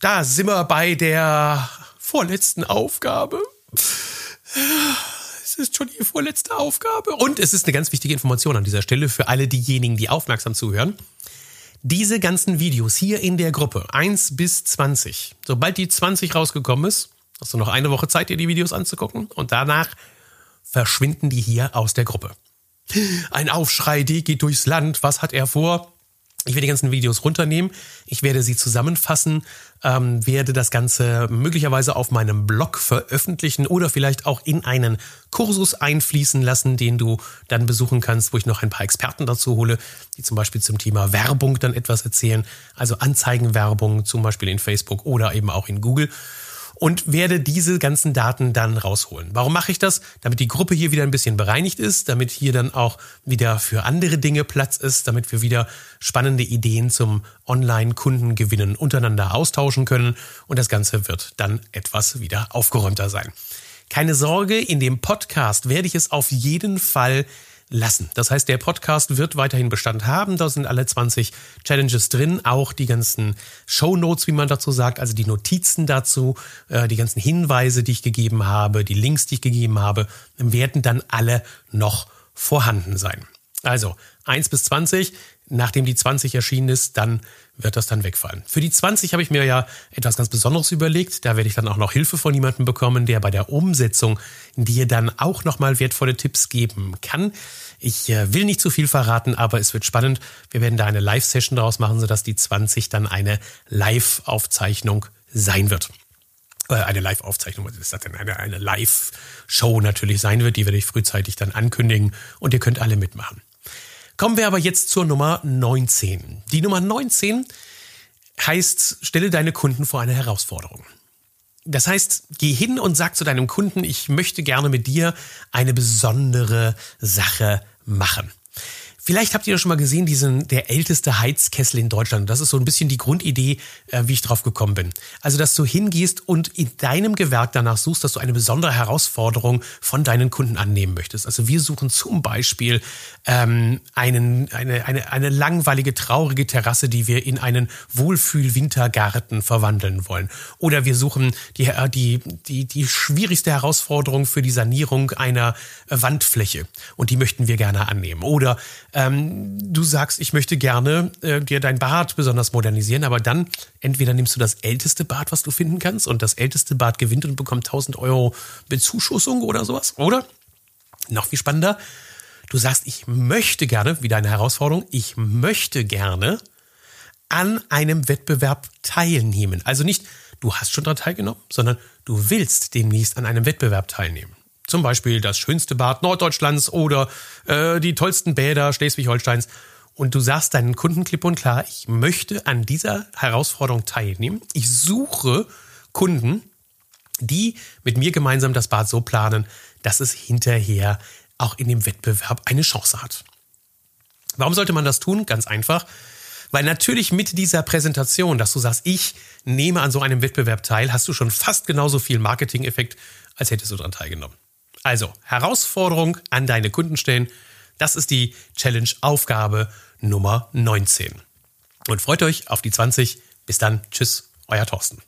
da sind wir bei der vorletzten Aufgabe. Es ist schon die vorletzte Aufgabe. Und es ist eine ganz wichtige Information an dieser Stelle für alle diejenigen, die aufmerksam zuhören. Diese ganzen Videos hier in der Gruppe, 1 bis 20, sobald die 20 rausgekommen ist, hast du noch eine Woche Zeit, dir die Videos anzugucken und danach verschwinden die hier aus der Gruppe. Ein Aufschrei, die geht durchs Land. Was hat er vor? Ich werde die ganzen Videos runternehmen. Ich werde sie zusammenfassen, ähm, werde das Ganze möglicherweise auf meinem Blog veröffentlichen oder vielleicht auch in einen Kursus einfließen lassen, den du dann besuchen kannst, wo ich noch ein paar Experten dazu hole, die zum Beispiel zum Thema Werbung dann etwas erzählen. Also Anzeigenwerbung zum Beispiel in Facebook oder eben auch in Google und werde diese ganzen Daten dann rausholen. Warum mache ich das? Damit die Gruppe hier wieder ein bisschen bereinigt ist, damit hier dann auch wieder für andere Dinge Platz ist, damit wir wieder spannende Ideen zum Online-Kundengewinnen untereinander austauschen können und das Ganze wird dann etwas wieder aufgeräumter sein. Keine Sorge, in dem Podcast werde ich es auf jeden Fall lassen. Das heißt, der Podcast wird weiterhin Bestand haben. Da sind alle 20 Challenges drin, auch die ganzen Show Notes, wie man dazu sagt, also die Notizen dazu, äh, die ganzen Hinweise, die ich gegeben habe, die Links, die ich gegeben habe, werden dann alle noch vorhanden sein. Also 1 bis 20, nachdem die 20 erschienen ist, dann wird das dann wegfallen. Für die 20 habe ich mir ja etwas ganz Besonderes überlegt. Da werde ich dann auch noch Hilfe von jemandem bekommen, der bei der Umsetzung dir dann auch nochmal wertvolle Tipps geben kann. Ich äh, will nicht zu viel verraten, aber es wird spannend. Wir werden da eine Live-Session daraus machen, sodass die 20 dann eine Live-Aufzeichnung sein wird. Äh, eine Live-Aufzeichnung, was ist das denn? Eine, eine Live-Show natürlich sein wird. Die werde ich frühzeitig dann ankündigen und ihr könnt alle mitmachen. Kommen wir aber jetzt zur Nummer 19. Die Nummer 19 heißt, stelle deine Kunden vor eine Herausforderung. Das heißt, geh hin und sag zu deinem Kunden, ich möchte gerne mit dir eine besondere Sache machen. Vielleicht habt ihr ja schon mal gesehen, diesen der älteste Heizkessel in Deutschland. Das ist so ein bisschen die Grundidee, äh, wie ich drauf gekommen bin. Also, dass du hingehst und in deinem Gewerk danach suchst, dass du eine besondere Herausforderung von deinen Kunden annehmen möchtest. Also wir suchen zum Beispiel ähm, einen, eine, eine, eine langweilige, traurige Terrasse, die wir in einen Wohlfühl-Wintergarten verwandeln wollen. Oder wir suchen die, äh, die, die, die schwierigste Herausforderung für die Sanierung einer Wandfläche. Und die möchten wir gerne annehmen. Oder ähm, du sagst, ich möchte gerne äh, dir dein Bad besonders modernisieren, aber dann entweder nimmst du das älteste Bad, was du finden kannst, und das älteste Bad gewinnt und bekommt 1000 Euro Bezuschussung oder sowas. Oder noch viel spannender, du sagst, ich möchte gerne, wie deine Herausforderung, ich möchte gerne an einem Wettbewerb teilnehmen. Also nicht, du hast schon daran teilgenommen, sondern du willst demnächst an einem Wettbewerb teilnehmen. Zum Beispiel das schönste Bad Norddeutschlands oder äh, die tollsten Bäder Schleswig-Holsteins. Und du sagst deinen Kunden klipp und klar, ich möchte an dieser Herausforderung teilnehmen. Ich suche Kunden, die mit mir gemeinsam das Bad so planen, dass es hinterher auch in dem Wettbewerb eine Chance hat. Warum sollte man das tun? Ganz einfach. Weil natürlich mit dieser Präsentation, dass du sagst, ich nehme an so einem Wettbewerb teil, hast du schon fast genauso viel Marketing-Effekt, als hättest du daran teilgenommen. Also, Herausforderung an deine Kunden stellen. Das ist die Challenge-Aufgabe Nummer 19. Und freut euch auf die 20. Bis dann. Tschüss, euer Thorsten.